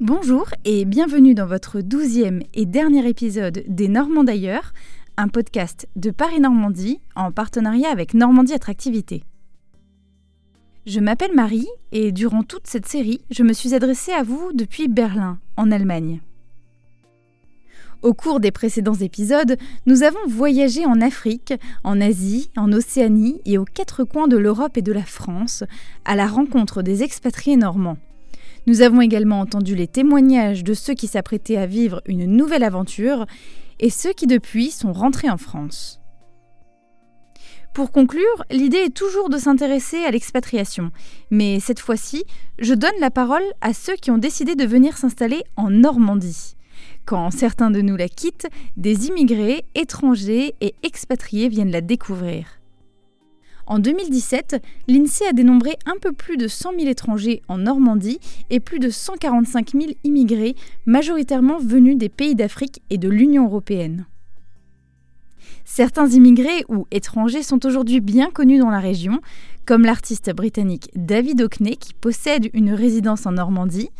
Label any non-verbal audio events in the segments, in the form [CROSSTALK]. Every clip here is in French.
Bonjour et bienvenue dans votre douzième et dernier épisode des Normands d'ailleurs, un podcast de Paris-Normandie en partenariat avec Normandie Attractivité. Je m'appelle Marie et durant toute cette série, je me suis adressée à vous depuis Berlin, en Allemagne. Au cours des précédents épisodes, nous avons voyagé en Afrique, en Asie, en Océanie et aux quatre coins de l'Europe et de la France, à la rencontre des expatriés normands. Nous avons également entendu les témoignages de ceux qui s'apprêtaient à vivre une nouvelle aventure et ceux qui depuis sont rentrés en France. Pour conclure, l'idée est toujours de s'intéresser à l'expatriation, mais cette fois-ci, je donne la parole à ceux qui ont décidé de venir s'installer en Normandie. Quand certains de nous la quittent, des immigrés, étrangers et expatriés viennent la découvrir. En 2017, l'INSEE a dénombré un peu plus de 100 000 étrangers en Normandie et plus de 145 000 immigrés, majoritairement venus des pays d'Afrique et de l'Union européenne. Certains immigrés ou étrangers sont aujourd'hui bien connus dans la région, comme l'artiste britannique David Hockney qui possède une résidence en Normandie,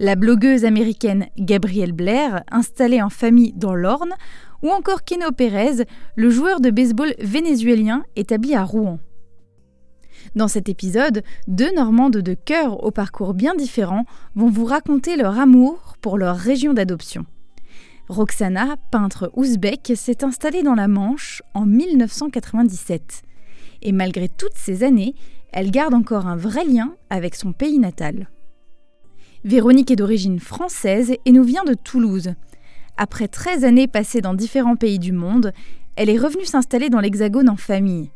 la blogueuse américaine Gabrielle Blair, installée en famille dans l'Orne, ou encore Keno Pérez, le joueur de baseball vénézuélien établi à Rouen. Dans cet épisode, deux Normandes de cœur au parcours bien différent vont vous raconter leur amour pour leur région d'adoption. Roxana, peintre ouzbek, s'est installée dans la Manche en 1997. Et malgré toutes ces années, elle garde encore un vrai lien avec son pays natal. Véronique est d'origine française et nous vient de Toulouse. Après 13 années passées dans différents pays du monde, elle est revenue s'installer dans l'Hexagone en famille.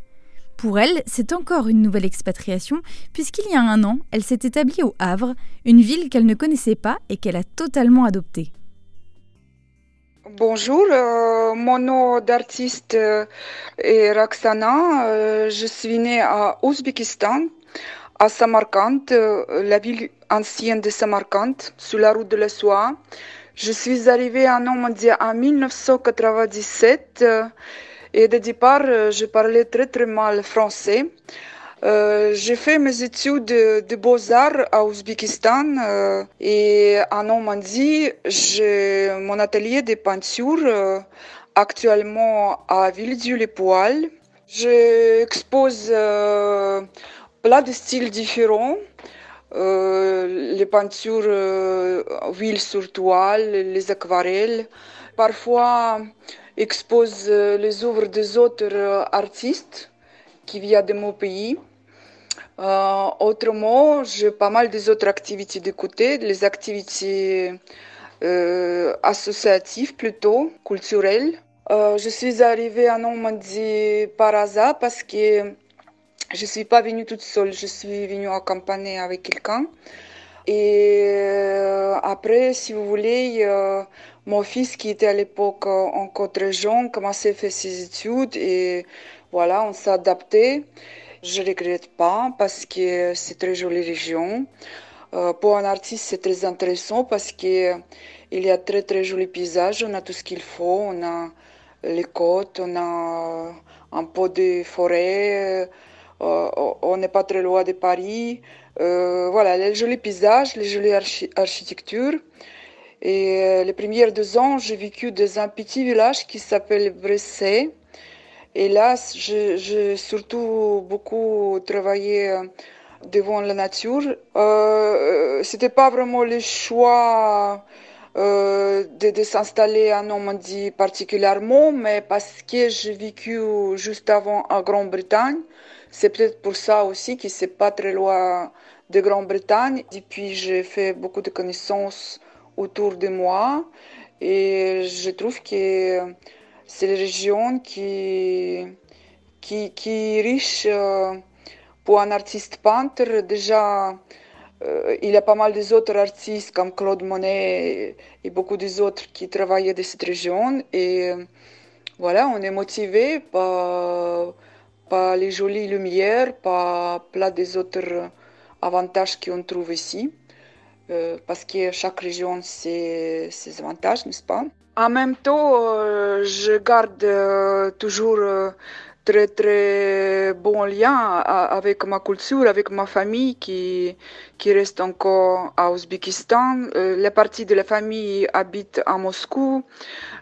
Pour elle, c'est encore une nouvelle expatriation, puisqu'il y a un an, elle s'est établie au Havre, une ville qu'elle ne connaissait pas et qu'elle a totalement adoptée. Bonjour, euh, mon nom d'artiste euh, est Roxana. Euh, je suis née à Ouzbékistan, à Samarkand, la ville ancienne de Samarkand, sur la route de la soie. Je suis arrivée en Normandie en 1997 et de départ, euh, je parlais très très mal français. Euh, j'ai fait mes études de, beaux-arts à Ouzbékistan euh, et en Normandie, j'ai mon atelier de peinture actuellement à Villedieu-les-Poils. J'expose plein de styles différents. les peintures huile sur toile, les aquarelles. Parfois, expose euh, les œuvres des autres euh, artistes qui viennent de mon pays. Euh, autrement, j'ai pas mal des autres activités de côté, les activités associatives plutôt, culturelles. je suis arrivée en Normandie par hasard parce que je ne suis pas venue toute seule, je suis venue accompagner avec quelqu'un. Et après, si vous voulez, mon fils, qui était à l'époque encore très jeune, commençait à faire ses études et voilà, on s'est adapté. Je ne regrette pas parce que c'est très jolie région. Euh, pour un artiste, c'est très intéressant parce qu'il y a très très jolis paysages. On a tout ce qu'il faut. On a les côtes, on a un peu de forêt. Euh, on n'est pas très loin de Paris. Euh, voilà, les jolis paysages, les jolies architectures. Et euh, les premiers deux ans, j'ai vécu dans un petit village qui s'appelle Bressé. Et là, j'ai surtout beaucoup travaillé devant la nature. Euh, C'était pas vraiment le choix de, de s'installer en Normandie particulièrement, mais parce que j'ai vécu juste avant en Grande-Bretagne. C'est peut-être pour ça aussi que c'est pas très loin de Grande-Bretagne. Et puis j'ai fait beaucoup de connaissances autour de moi. Et je trouve que c'est la région qui, qui, qui est riche euh, pour un artiste peintre. Déjà, euh, il y a pas mal d'autres artistes comme Claude Monet et, beaucoup d'autres qui travaillaient dans cette région. Et voilà, on est motivé par, par les jolies lumières, par plein des autres avantages qu'on trouve ici. Euh, parce que chaque région a ses, avantages, n'est-ce pas? En même temps, euh, je garde euh, toujours très très bon lien avec ma culture, avec ma famille qui, qui reste encore à Ouzbékistan. la partie de la famille habite à Moscou.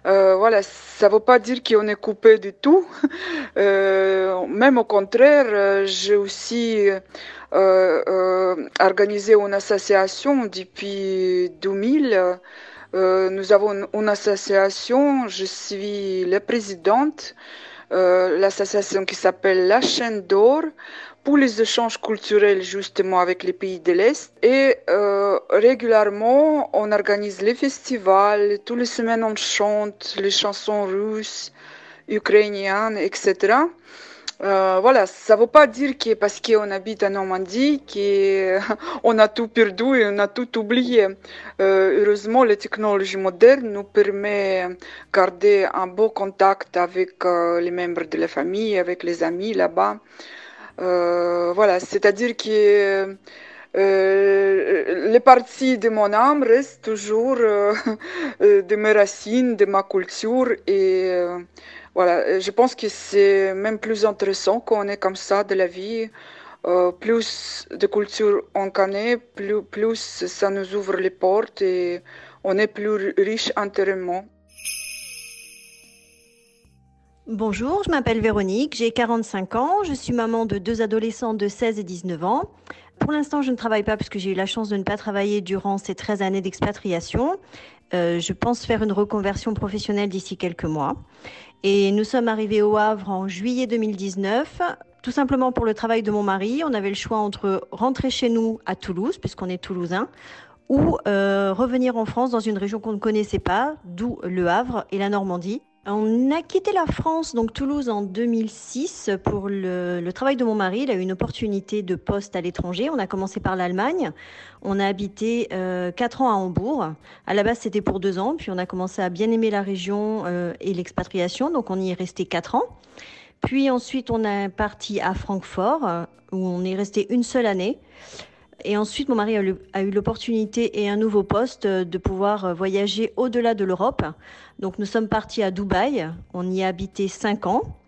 voilà, ça ne veut pas dire qu'on est coupé du tout. [LAUGHS] même au contraire, j'ai aussi organisé une association depuis 2000 euh, nous avons une association, je suis la présidente, euh, l'association qui s'appelle La Chaîne d'Or pour les échanges culturels justement avec les pays de l'Est. Et euh, régulièrement, on organise les festivals, toutes les semaines on chante les chansons russes, ukrainiennes, etc. Euh, voilà, ça ne veut pas dire que parce qu'on habite en Normandie qu'on [LAUGHS] a tout perdu et on a tout oublié. Euh, heureusement, les technologies modernes nous permettent de garder un beau contact avec euh, les membres de la famille, avec les amis là-bas. voilà, c'est-à-dire que les parties de mon âme restent toujours [LAUGHS] de mes racines, de ma culture et voilà, euh, je pense que c'est même plus intéressant quand on est comme ça de la vie. Euh, plus de culture on connaît, plus, plus ça nous ouvre les portes et on est plus riche intérieurement. Bonjour, je m'appelle Véronique, j'ai 45 ans, je suis maman de deux adolescents de 16 et 19 ans. Pour l'instant, je ne travaille pas puisque j'ai eu la chance de ne pas travailler durant ces 13 années d'expatriation. Euh, je pense faire une reconversion professionnelle d'ici quelques mois. Et nous sommes arrivés au Havre en juillet 2019, tout simplement pour le travail de mon mari. On avait le choix entre rentrer chez nous à Toulouse, puisqu'on est toulousain, ou euh, revenir en France dans une région qu'on ne connaissait pas, d'où le Havre et la Normandie. On a quitté la France, donc Toulouse, en 2006 pour le, travail de mon mari. Il a eu une opportunité de poste à l'étranger. On a commencé par l'Allemagne. On a habité euh, quatre ans à Hambourg. À la base, c'était pour deux ans. Puis on a commencé à bien aimer la région euh, et l'expatriation. Donc on y est resté quatre ans. Puis ensuite, on est parti à Francfort, où on est resté une seule année. Et ensuite, mon mari a, eu l'opportunité et un nouveau poste euh, de pouvoir euh, voyager au-delà de l'Europe. Donc nous sommes partis à Dubaï. On y a habité cinq ans.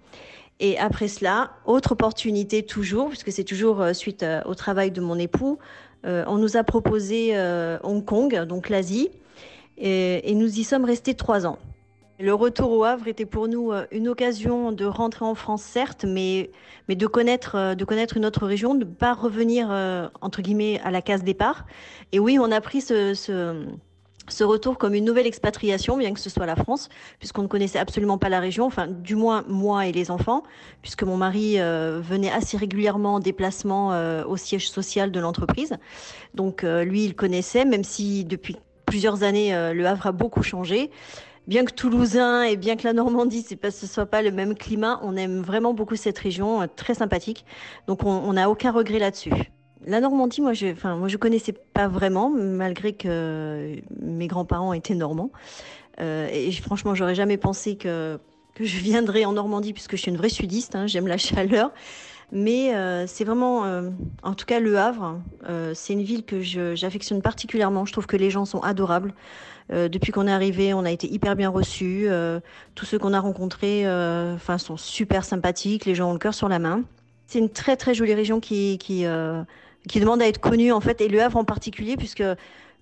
Et après cela, autre opportunité toujours, puisque c'est toujours euh, suite au travail de mon époux, on nous a proposé Hong Kong, donc l'Asie, et, et, nous y sommes restés trois ans. Le retour au Havre était pour nous euh, une occasion de rentrer en France, certes, mais, mais de, connaître, euh, de connaître une autre région, de ne pas revenir, euh, entre guillemets, à la case départ. Et oui, on a pris ce, ce, retour comme une nouvelle expatriation, bien que ce soit la France, puisqu'on ne connaissait absolument pas la région, enfin, du moins moi et les enfants, puisque mon mari venait assez régulièrement en déplacement au siège social de l'entreprise. Donc, lui, il connaissait, même si depuis plusieurs années, le Havre a beaucoup changé bien que Toulousain et bien que la Normandie, c'est pas, ce soit pas le même climat, on aime vraiment beaucoup cette région, euh, très sympathique. Donc on n'a aucun regret là-dessus. La Normandie, moi, je, enfin, moi, je connaissais pas vraiment, malgré que mes grands-parents étaient normands. Euh, et franchement, j'aurais jamais pensé que, que je viendrais en Normandie, puisque je suis une vraie sudiste. Hein, J'aime la chaleur. Mais euh, c'est vraiment, euh, en tout cas, Le Havre, euh, c'est une ville que j'affectionne particulièrement. Je trouve que les gens sont adorables. depuis qu'on est arrivé, on a été hyper bien reçus. tous ceux qu'on a rencontrés enfin, sont super sympathiques. Les gens ont le cœur sur la main. C'est une très très jolie région qui, qui, qui demande à être connue, en fait, et Le Havre en particulier, puisque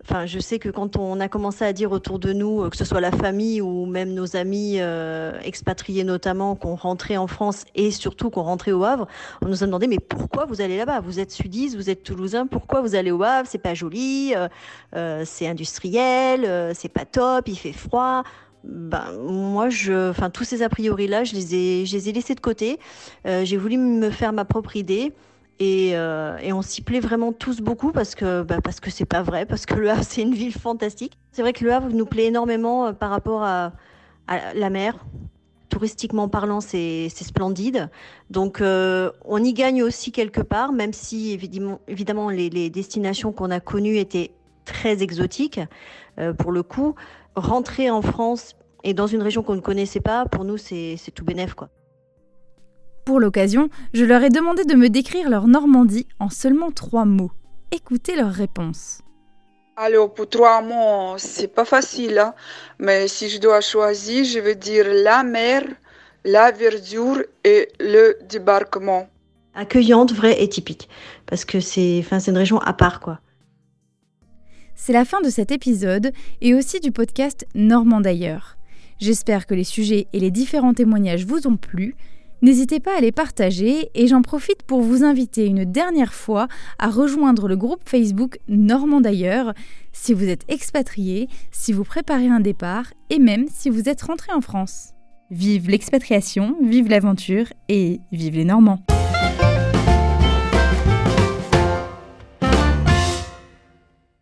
Enfin, je sais que quand on a commencé à dire autour de nous, euh, que ce soit la famille ou même nos amis euh, expatriés notamment, qu'on rentrait en France et surtout qu'on rentrait au Havre, on nous a demandé mais pourquoi vous allez là-bas? Vous êtes sudiste, vous êtes toulousain, pourquoi vous allez au Havre? C'est pas joli, euh, c'est industriel, c'est pas top, il fait froid. Ben, moi, je, enfin, tous ces a priori là, je les ai, je les ai laissés de côté. J'ai voulu me faire ma propre idée. Euh, et, on s'y plaît vraiment tous beaucoup parce que bah, parce c'est pas vrai, [LAUGHS] parce que Le Havre c'est une ville fantastique. C'est vrai que Le Havre nous plaît énormément euh, par rapport à, la mer. Touristiquement parlant, c'est splendide. Donc euh, on y gagne aussi quelque part, même si évidemment, évidemment les, destinations qu'on a connues étaient très exotiques. pour le coup, rentrer en France et dans une région qu'on ne connaissait pas, pour nous c'est tout bénef quoi. Pour l'occasion, je leur ai demandé de me décrire leur Normandie en seulement trois mots. Écoutez leur réponse. Alors, pour trois mots, c'est pas facile, hein. mais si je dois choisir, je vais dire la mer, la verdure et le débarquement. Accueillante, vraie et typique. Parce que c'est enfin, une région à part, quoi. C'est la fin de cet épisode et aussi du podcast Normand d'ailleurs. J'espère que les sujets et les différents témoignages vous ont plu. N'hésitez pas à les partager et j'en profite pour vous inviter une dernière fois à rejoindre le groupe Facebook Normand d'ailleurs si vous êtes expatrié, si vous préparez un départ et même si vous êtes rentré en France. Vive l'expatriation, vive l'aventure et vive les Normands